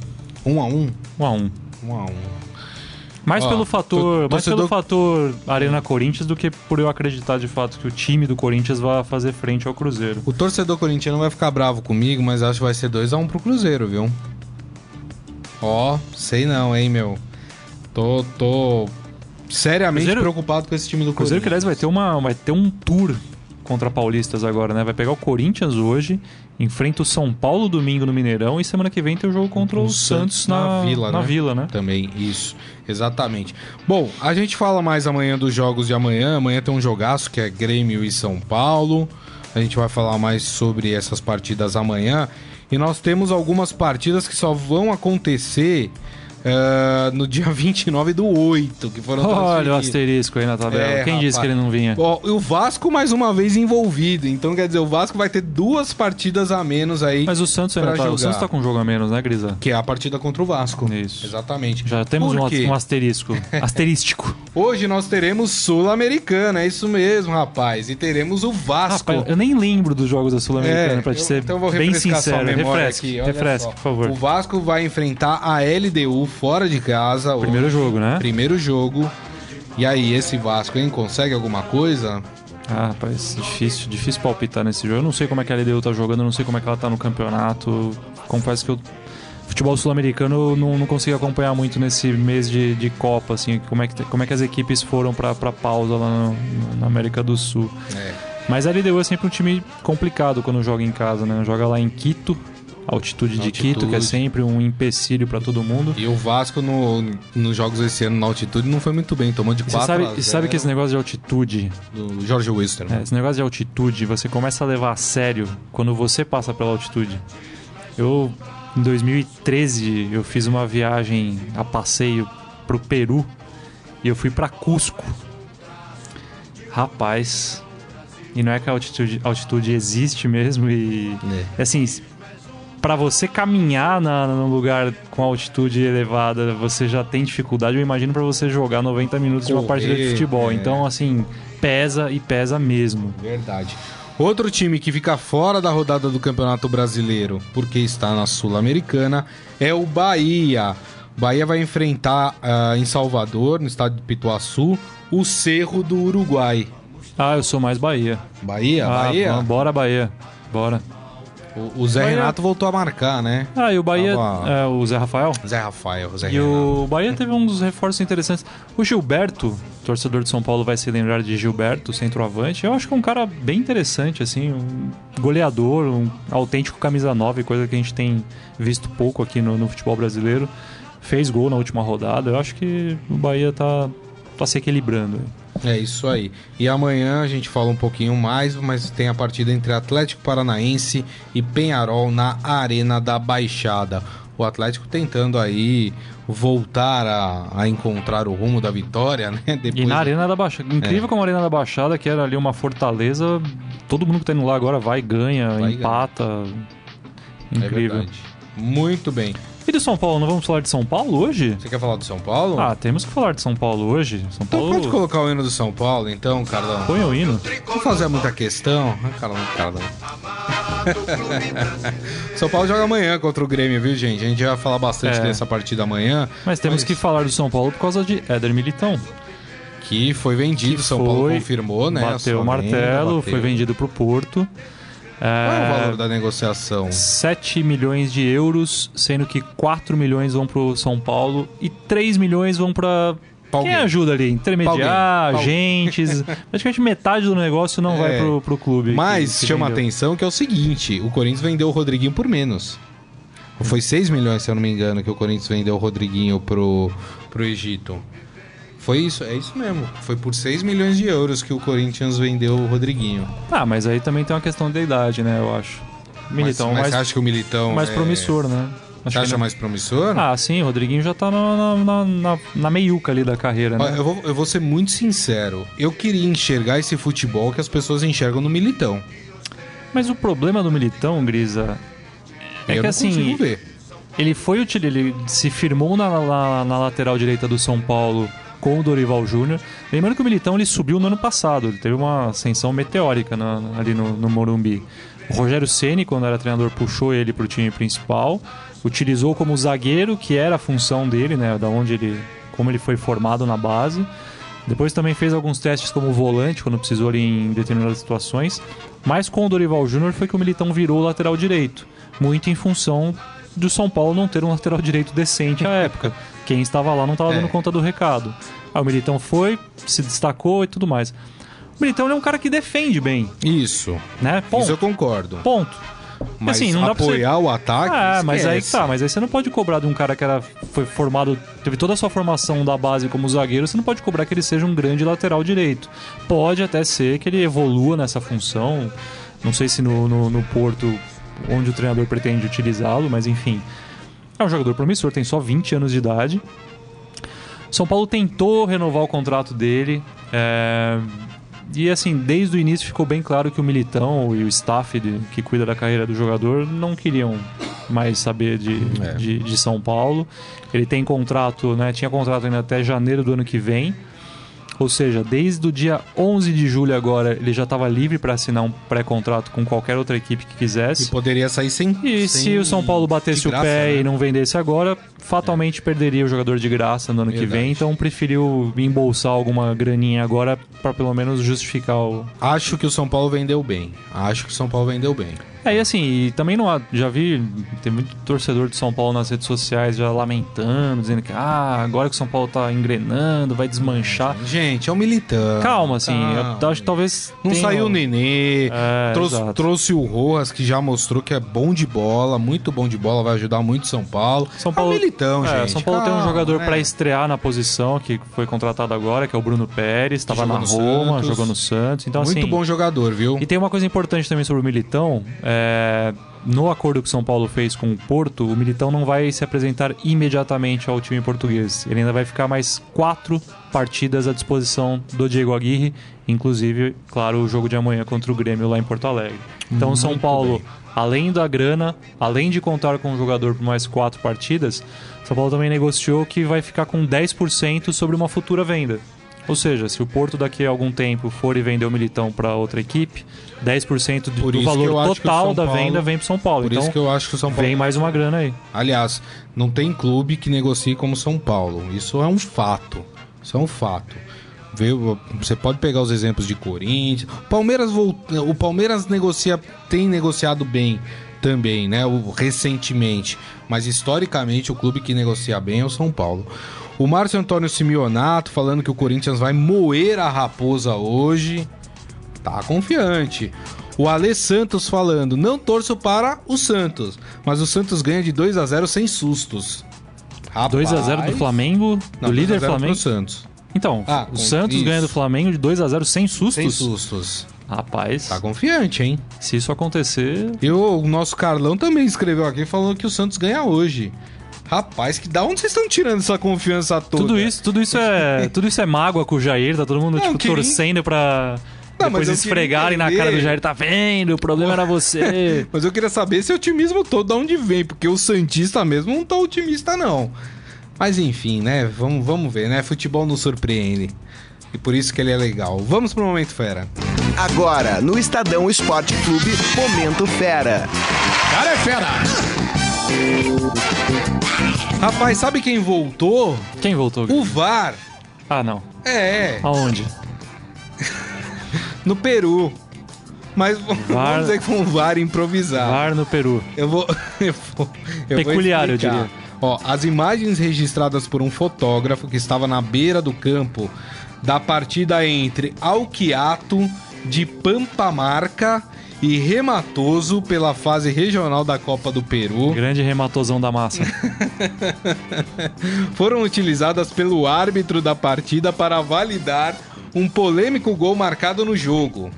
Um a um? Um a um. Um a um. Mais Ó, pelo fator, tor- mais pelo fator Arena Corinthians do que por eu acreditar de fato que o time do Corinthians vai fazer frente ao Cruzeiro. O torcedor corintiano vai ficar bravo comigo, mas acho que vai ser 2x1 pro Cruzeiro, viu? Ó, sei não, hein, meu. Tô, tô seriamente Cruzeiro- preocupado com esse time do O Cruzeiro que aliás vai ter uma vai ter um tour contra paulistas agora, né? Vai pegar o Corinthians hoje, enfrenta o São Paulo domingo no Mineirão e semana que vem tem o jogo contra o, O Santos, na, Vila, na né? Vila, né? Também, isso. Exatamente. Bom, a gente fala mais amanhã dos jogos de amanhã. Amanhã tem um jogaço que é Grêmio e São Paulo. A gente vai falar mais sobre essas partidas amanhã. E nós temos algumas partidas que só vão acontecer eh, no dia [laughs] 29 do 8, que foram Olha o asterisco aí na tabela. É, Quem disse rapaz. que ele não vinha? Ó, o Vasco mais uma vez envolvido. Então, quer dizer, o Vasco vai ter duas partidas a menos aí. Mas o Santos ainda tá, o. Santos tá com um jogo a menos, né, Grisa? Que é a partida contra o Vasco. Isso. Exatamente. Já temos um, um asterisco. [laughs] Asterístico. Hoje nós teremos Sul-Americana, é isso mesmo, rapaz. E teremos o Vasco. Rapaz, eu nem lembro dos jogos da Sul-Americana, pra te eu- ser então vou bem sincero. Refresque, aqui, refresque, só. por favor. O Vasco vai enfrentar a LDU fora de casa. Primeiro jogo, né? Primeiro jogo. E aí, esse Vasco, hein? Consegue alguma coisa? Ah, rapaz, difícil, difícil palpitar nesse jogo. Eu não sei como é que a LDU tá jogando, eu não sei como é que ela tá no campeonato. Confesso que eu. Futebol sul-americano não, não consegui acompanhar muito nesse mês de, de Copa, assim, como é que, como é que as equipes foram pra, pra pausa lá no- na América do Sul. É. Mas a LDU é sempre um time complicado quando joga em casa, né? Joga lá em Quito, altitude de Altitude. Quito, que é sempre um empecilho pra todo mundo. E o Vasco no, nos jogos esse ano na altitude não foi muito bem, tomou de E 4 Você sabe, a e sabe 0 que esse negócio de altitude do Jorge Wilster. É, esse negócio de altitude, você começa a levar a sério quando você passa pela altitude. Eu, em 2013, eu fiz uma viagem a passeio pro Peru e eu fui pra Cusco. Rapaz, e não é que a altitude, altitude existe mesmo e... É. Assim, pra você caminhar na, num lugar com altitude elevada, você já tem dificuldade. Eu imagino pra você jogar 90 minutos de uma Correr, partida de futebol. é. Então, assim, pesa e pesa mesmo. Verdade. Outro time que fica fora da rodada do Campeonato Brasileiro, porque está na Sul-Americana, é o Bahia. O Bahia vai enfrentar ah, em Salvador, no estado de Pituaçu, o Cerro do Uruguai. Ah, eu sou mais Bahia. Bahia? Ah, Bahia? bora Bahia. Bora. O, o Zé Bahia. Renato voltou a marcar, né? Ah, e o Bahia. Tava- É, o Zé Rafael? Zé Rafael, Zé E Renato. o Bahia teve uns reforços interessantes. O Gilberto, torcedor de São Paulo, vai se lembrar de Gilberto, centroavante. Eu acho que é um cara bem interessante, assim, um goleador, um autêntico camisa 9, coisa que a gente tem visto pouco aqui no, no futebol brasileiro. fez gol na última rodada. Eu acho que o Bahia tá, tá se equilibrando. É isso aí. E amanhã a gente fala um pouquinho mais, mas tem a partida entre Atlético Paranaense e Penharol na Arena da Baixada. O Atlético tentando aí voltar a, a encontrar o rumo da vitória, [laughs] né? Depois... E na Arena da Baixada. Incrível é. como a Arena da Baixada, que era ali uma fortaleza, todo mundo que tá indo lá agora vai, ganha, vai empata. Ganha. Incrível. É Muito bem. E do São Paulo, não vamos falar de São Paulo hoje? Você quer falar do São Paulo? Ah, temos que falar de São Paulo hoje. São então Paulo... pode colocar o hino do São Paulo, então, Carlão. Põe o hino. Não fazer muita questão. Ah, Carlão, Carlão. [laughs] São Paulo joga amanhã contra o Grêmio, viu, gente? A gente vai falar bastante é. dessa partida amanhã. Mas temos mas... que falar do São Paulo por causa de Éder Militão. Que foi vendido, que São foi, Paulo confirmou, né? Bateu o martelo, bateu. foi vendido para o Porto. Qual é o valor da negociação? 7 milhões de euros, sendo que 4 milhões vão para o São Paulo e 3 milhões vão para Quem ajuda ali? Intermediar, agentes. [laughs] Praticamente metade do negócio não é. vai pro, pro clube. Mas chama vendeu. atenção que é o seguinte: o Corinthians vendeu o Rodriguinho por menos. Foi 6 milhões, se eu não me engano, que o Corinthians vendeu o Rodriguinho pro, pro Egito. Foi isso, é isso mesmo. Foi por 6 milhões de euros que o Corinthians vendeu o Rodriguinho. Ah, mas aí também tem uma questão da idade, né, eu acho. Militão, mas, mas mais, você acha que o Militão mais é... promissor, né? Acho você acha mais promissor? Ah, sim, o Rodriguinho já tá na, na, na, na meiuca ali da carreira, né? Eu vou, eu vou ser muito sincero. Eu queria enxergar esse futebol que as pessoas enxergam no Militão. Mas o problema do Militão, Grisa, é eu que assim. Ele foi ele se firmou na, na, na lateral direita do São Paulo com o Dorival Júnior. Lembrando que o Militão ele subiu no ano passado, ele teve uma ascensão meteórica na, ali no, no Morumbi. O Rogério Ceni, quando era treinador, puxou ele para o time principal, utilizou como zagueiro, que era a função dele, né, da onde ele, como ele foi formado na base. Depois também fez alguns testes como volante, quando precisou ali em determinadas situações. Mas com o Dorival Júnior foi que o Militão virou lateral direito, muito em função do São Paulo não ter um lateral direito decente à época. Quem estava lá não estava é. dando conta do recado. Aí o Militão foi, se destacou e tudo mais. O Militão é um cara que defende bem. Isso. Né? Ponto. Isso eu concordo. Ponto. Mas assim, não apoiar dá você... o ataque. Ah, mas aí tá. Mas aí você não pode cobrar de um cara que era, foi formado, teve toda a sua formação da base como zagueiro, você não pode cobrar que ele seja um grande lateral direito. Pode até ser que ele evolua nessa função. Não sei se no, no, no Porto, onde o treinador pretende utilizá-lo, mas enfim. É um jogador promissor, tem só 20 anos de idade. São Paulo tentou renovar o contrato dele. É... E assim, desde o início ficou bem claro que o Militão e o staff de, que cuida da carreira do jogador não queriam mais saber de, é. de, de, São Paulo. Ele tem contrato, né? Tinha contrato ainda até janeiro do ano que vem. Ou seja, desde o dia 11 de julho agora, ele já estava livre para assinar um pré-contrato com qualquer outra equipe que quisesse. E poderia sair sem. E sem se o São Paulo batesse graça, o pé né? e não vendesse agora, fatalmente perderia o jogador de graça no ano Verdade. que vem. Então preferiu embolsar alguma graninha agora para pelo menos justificar o. Acho que o São Paulo vendeu bem. Acho que o São Paulo vendeu bem. É, e assim, e também não há, já vi, tem muito torcedor de São Paulo nas redes sociais já lamentando, dizendo que ah, agora que o São Paulo tá engrenando, vai desmanchar. Gente, é um militante. Calma, assim, eu acho que talvez. Não tenha... saiu o Nenê, é, trouxe, trouxe, o Rojas, que já mostrou que é bom de bola, muito bom de bola, vai ajudar muito São Paulo. São Paulo é um é, gente. São Paulo Calma, tem um jogador é. para estrear na posição, que foi contratado agora, que é o Bruno Pérez, estava na Roma, Santos. jogou no Santos. Então, muito assim, bom jogador, viu? E tem uma coisa importante também sobre o Militão. É no acordo que São Paulo fez com o Porto, o Militão não vai se apresentar imediatamente ao time português. Ele ainda vai ficar mais quatro partidas à disposição do Diego Aguirre, inclusive, claro, o jogo de amanhã contra o Grêmio lá em Porto Alegre. Então, o São Paulo, bem. além da grana, além de contar com o jogador por mais quatro partidas, São Paulo também negociou que vai ficar com 10% sobre uma futura venda. Ou seja, se o Porto daqui a algum tempo for e vender o Militão para outra equipe, 10% do, do valor total da Paulo, venda vem para São Paulo. Por então, isso que eu acho que o São Paulo vem mais uma grana aí. Aliás, não tem clube que negocie como São Paulo. Isso é um fato. Isso é um fato. Você pode pegar os exemplos de Corinthians. Palmeiras o Palmeiras negocia, tem negociado bem também, né? O, recentemente. Mas historicamente o clube que negocia bem é o São Paulo. O Márcio Antônio Simeonato falando que o Corinthians vai moer a raposa hoje. Tá confiante. O Ale Santos falando: não torço para o Santos, mas o Santos ganha de 2 a 0 sem sustos. Rapaz. 2x0 do Flamengo, Não, do líder 2 a 0 Flamengo. Santos. Então, Ah, o Santos isso. ganha do Flamengo de 2x0 sem sustos. Sem sustos. Rapaz, Tá confiante, hein? se isso acontecer. E o nosso Carlão também escreveu aqui falando que o Santos ganha hoje. Rapaz, que da onde vocês estão tirando essa confiança toda? Tudo isso, tudo isso é. [laughs] tudo isso é mágoa com o Jair, tá todo mundo Não, tipo, queria- torcendo pra. Não, depois esfregarem na cara do. Jair, tá vendo? O problema era você. [laughs] Mas eu queria saber esse otimismo todo de onde vem, porque o Santista mesmo não tá otimista, não. Mas enfim, né? Vamos, vamos ver, né? Futebol nos surpreende. E por isso que ele é legal. Vamos pro Momento Fera. Agora, no Estadão Esporte Clube, Momento Fera. Cara é fera! Rapaz, sabe quem voltou? Quem voltou? O VAR. Ah, não. É, Aonde? [laughs] no Peru. Mas VAR. vamos dizer que foi um VAR improvisado. VAR no Peru. Eu vou. [laughs] Eu vou eu vou Peculiar, eu explicar. diria. Ó, as imagens registradas por um fotógrafo que estava na beira do campo da partida entre Alquiato de Pampamarca e Rematoso pela fase regional da Copa do Peru Grande rematosão da massa. [laughs] foram utilizadas pelo árbitro da partida para validar um polêmico gol marcado no jogo.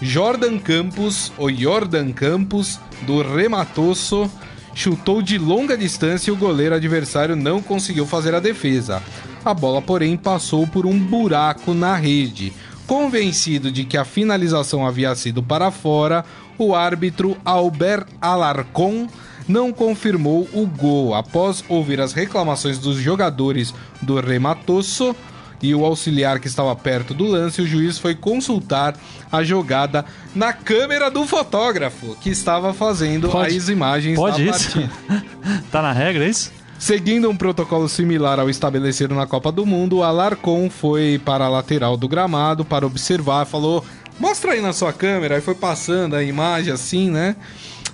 Jordan Campos, ou Jordan Campos, do Rematoso, chutou de longa distância e o goleiro adversário não conseguiu fazer a defesa. A bola, porém, passou por um buraco na rede. Convencido de que a finalização havia sido para fora, o árbitro Albert Alarcon não confirmou o gol após ouvir as reclamações dos jogadores do Rematoso e o auxiliar que estava perto do lance, o juiz foi consultar a jogada na câmera do fotógrafo que estava fazendo Pode- as imagens Pode da isso? partida. [laughs] tá na regra, é isso? Seguindo um protocolo similar ao estabelecido na Copa do Mundo, Alarcon foi para a lateral do gramado para observar, falou: mostra aí na sua câmera, aí foi passando a imagem assim, né?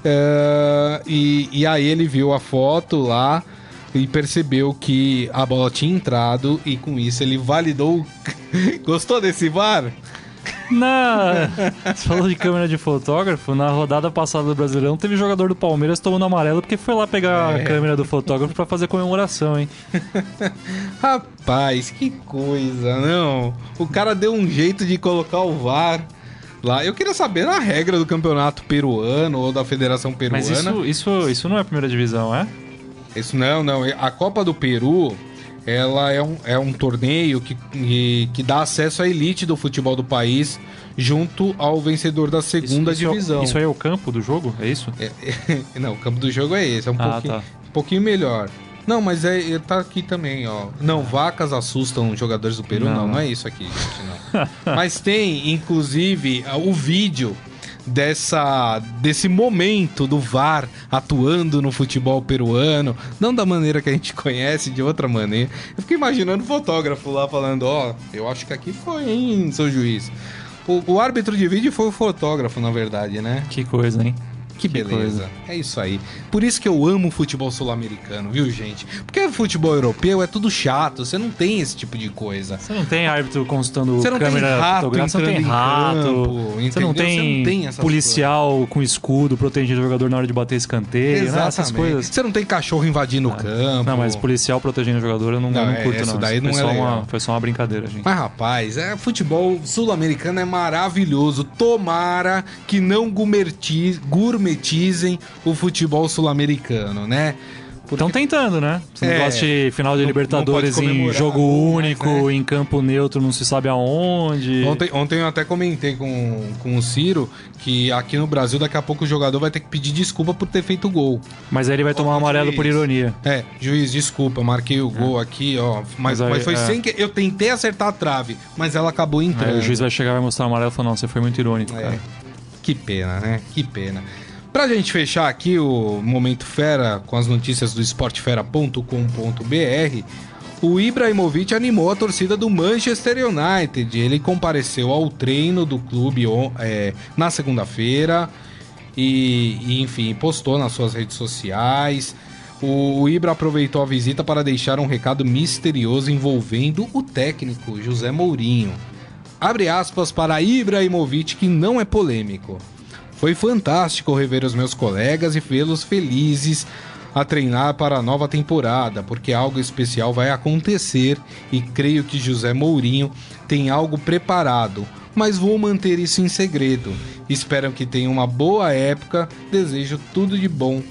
É, e, e aí ele viu a foto lá e percebeu que a bola tinha entrado e com isso ele validou. [laughs] Gostou desse VAR? Na... [laughs] Você falou de câmera de fotógrafo. Na rodada passada do Brasileirão, teve jogador do Palmeiras tomando amarelo porque foi lá pegar É. a câmera do fotógrafo pra fazer comemoração, hein? [laughs] Rapaz, que coisa, não. O cara deu um jeito de colocar o VAR lá. Eu queria saber a regra do campeonato peruano ou da Federação Peruana. Mas isso, isso, isso não é a primeira divisão, é? Isso não, não. A Copa do Peru, ela é um, é um torneio que, que, que dá acesso à elite do futebol do país junto ao vencedor da segunda isso, isso- divisão. Isso aí é o campo do jogo? É isso? É- é- [laughs] não, o campo do jogo é esse, é um, Ah, pouquinho, tá. um pouquinho melhor. Não, mas é, é- tá aqui também, ó. Não, vacas assustam jogadores do Peru, não, Não. não, é isso aqui, gente, não. [laughs] mas tem, inclusive, o vídeo dessa desse momento do VAR atuando no futebol peruano, não da maneira que a gente [laughs] conhece, de outra maneira. Eu fiquei imaginando o fotógrafo lá falando, ó, eu acho que aqui foi, hein, seu juiz. O, o árbitro de vídeo foi o fotógrafo, na verdade, né? Que coisa, hein? Que beleza. É isso aí. Por isso que eu amo o futebol sul-americano, viu, gente? Porque futebol europeu é tudo chato, você não tem esse tipo de coisa. Você não tem árbitro consultando Você não tem câmera rato fotográfica, você não tem rato, campo, você não tem, Você não tem policial com escudo protegendo o jogador na hora de bater escanteio, né? essas coisas. Você não tem cachorro invadindo o campo. Não, mas policial protegendo o jogador eu não, Não, não é, curto, isso não. daí não foi, é só legal. uma, foi só uma brincadeira, gente. Mas, rapaz, é, futebol sul-americano é maravilhoso. Tomara que não gourmeti- gourmetizem o futebol sul-americano, né? Porque Estão tentando, né? Esse É, negócio de final de não- Libertadores não em jogo mas, único, né? em campo neutro, não se sabe aonde. Ontem, ontem eu até comentei com, com o Ciro que aqui no Brasil daqui a pouco o jogador vai ter que pedir desculpa por ter feito gol. Mas aí ele vai tomar Ô, amarelo por juiz. ironia. É, juiz, desculpa, marquei o gol aqui, ó. Mas, Mas aí, mas foi é. sem que. Eu tentei acertar a trave, mas ela acabou entrando. Aí o juiz vai chegar e vai mostrar o amarelo e falar, não, você foi muito irônico, É. cara. Que pena, né? Que pena. Pra gente fechar aqui o Momento Fera com as notícias do esportefera.com.br, o Ibrahimovic animou a torcida do Manchester United. Ele compareceu ao treino do clube é, na segunda-feira e, e, enfim, postou nas suas redes sociais. O, o Ibra aproveitou a visita para deixar um recado misterioso envolvendo o técnico José Mourinho. Abre aspas para Ibrahimovic, que não é polêmico. Foi fantástico rever os meus colegas e vê-los felizes a treinar para a nova temporada, porque algo especial vai acontecer e creio que José Mourinho tem algo preparado, mas vou manter isso em segredo. Espero que tenha uma boa época, desejo tudo de bom,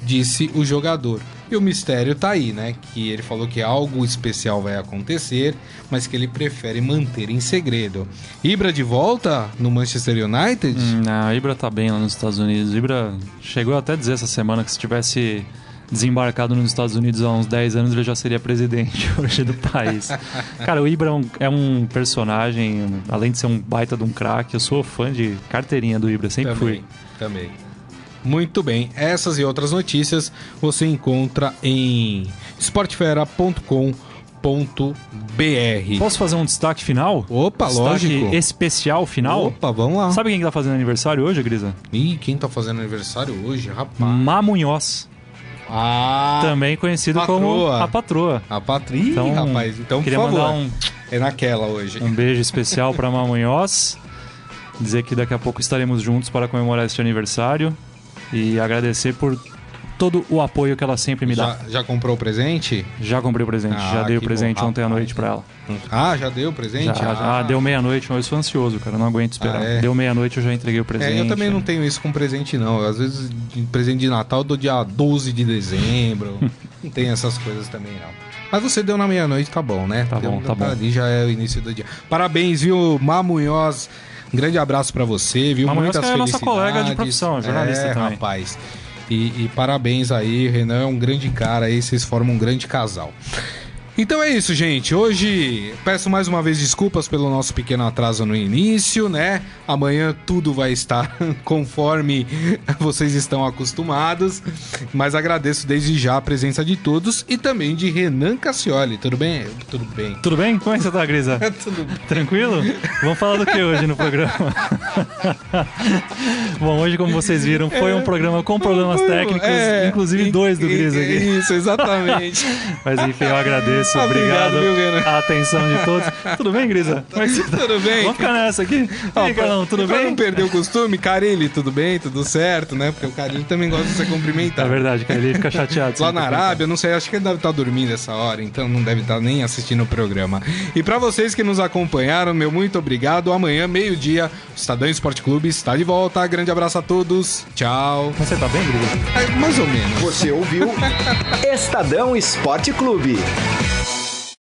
disse o jogador. E o mistério tá aí, né? Que ele falou que algo especial vai acontecer, mas que ele prefere manter em segredo. Ibra de volta no Manchester United? Hum, não, Ibra tá bem lá nos Estados Unidos. Ibra chegou até a dizer essa semana que se tivesse desembarcado nos Estados Unidos há uns 10 anos, ele já seria presidente [laughs] hoje do país. Cara, o Ibra é um, é um personagem, além de ser um baita de um craque, eu sou fã de carteirinha do Ibra, sempre também, fui. Também. Muito bem, essas e outras notícias você encontra em sportfera.com.br. Posso fazer um destaque final? Opa, destaque lógico. especial final? Opa, vamos lá. Sabe quem que tá fazendo aniversário hoje, Grisa? Ih, quem tá fazendo aniversário hoje, rapaz? Mamunhoz. Ah, Também conhecido patroa. como a patroa. a Patrícia, Então, rapaz. Então, por queria favor, mandar um, é naquela hoje. um beijo especial para [laughs] Mamunhoz. Dizer que daqui a pouco estaremos juntos para comemorar este aniversário. E agradecer por todo o apoio que ela sempre me dá. Já, já comprou o presente? Já comprei o presente, Ah, já dei o presente bom, ontem à noite pra ela. Ah, já deu o presente? Já, já ah, deu meia-noite, mas eu sou ansioso, cara, não aguento esperar. Ah, é? Deu meia-noite, eu já entreguei o presente. É, eu também não tenho isso com presente, não. Às vezes, presente de Natal, eu dou dia 12 de dezembro. [laughs] não tem essas coisas também, não. Mas você deu na meia-noite, tá bom, né? Tá Deu- bom, tá bom. Ali já é o início do dia. Parabéns, viu, Mamunhoz? Um grande abraço pra você, viu? Mamunhoz Muitas que é nossa felicidades. colega de profissão, jornalista é, também. rapaz. E, e parabéns aí, Renan é um grande cara aí, vocês formam um grande casal. Então é isso, gente. Hoje peço mais uma vez desculpas pelo nosso pequeno atraso no início, né? Amanhã tudo vai estar [laughs] conforme vocês estão acostumados. Mas agradeço desde já a presença de todos e também de Renan Cassioli. Tudo bem? Tudo bem. Tudo bem? Como é que você tá, Grisa? [laughs] Tudo bem. Tranquilo? Vamos falar do que hoje no programa? [laughs] Bom, hoje, como vocês viram, foi um programa com problemas técnicos, É, inclusive dois do Grisa aqui. Isso, exatamente. Mas enfim, eu agradeço. Obrigado, Obrigado, viu, Renan? a atenção de todos. Tudo bem, Grisa? [laughs] Como é que você tá? Tudo bem? Vamos ficar nessa aqui. Aí, Carlão, tudo pra bem? não perder o costume, Carilli, tudo bem? Tudo certo, né? Porque o Carilli também gosta de ser É cumprimentado. verdade, cara, ele fica chateado. Lá na Arábia, não sei, acho que ele deve estar dormindo essa hora, então não deve estar nem assistindo o programa. E pra vocês que nos acompanharam, meu muito obrigado. Amanhã, meio-dia, o Estadão Esporte Clube está de volta. Grande abraço a todos. Tchau. Você tá bem, Grisa? É, mais ou menos. Você ouviu [laughs] Estadão Esporte Clube.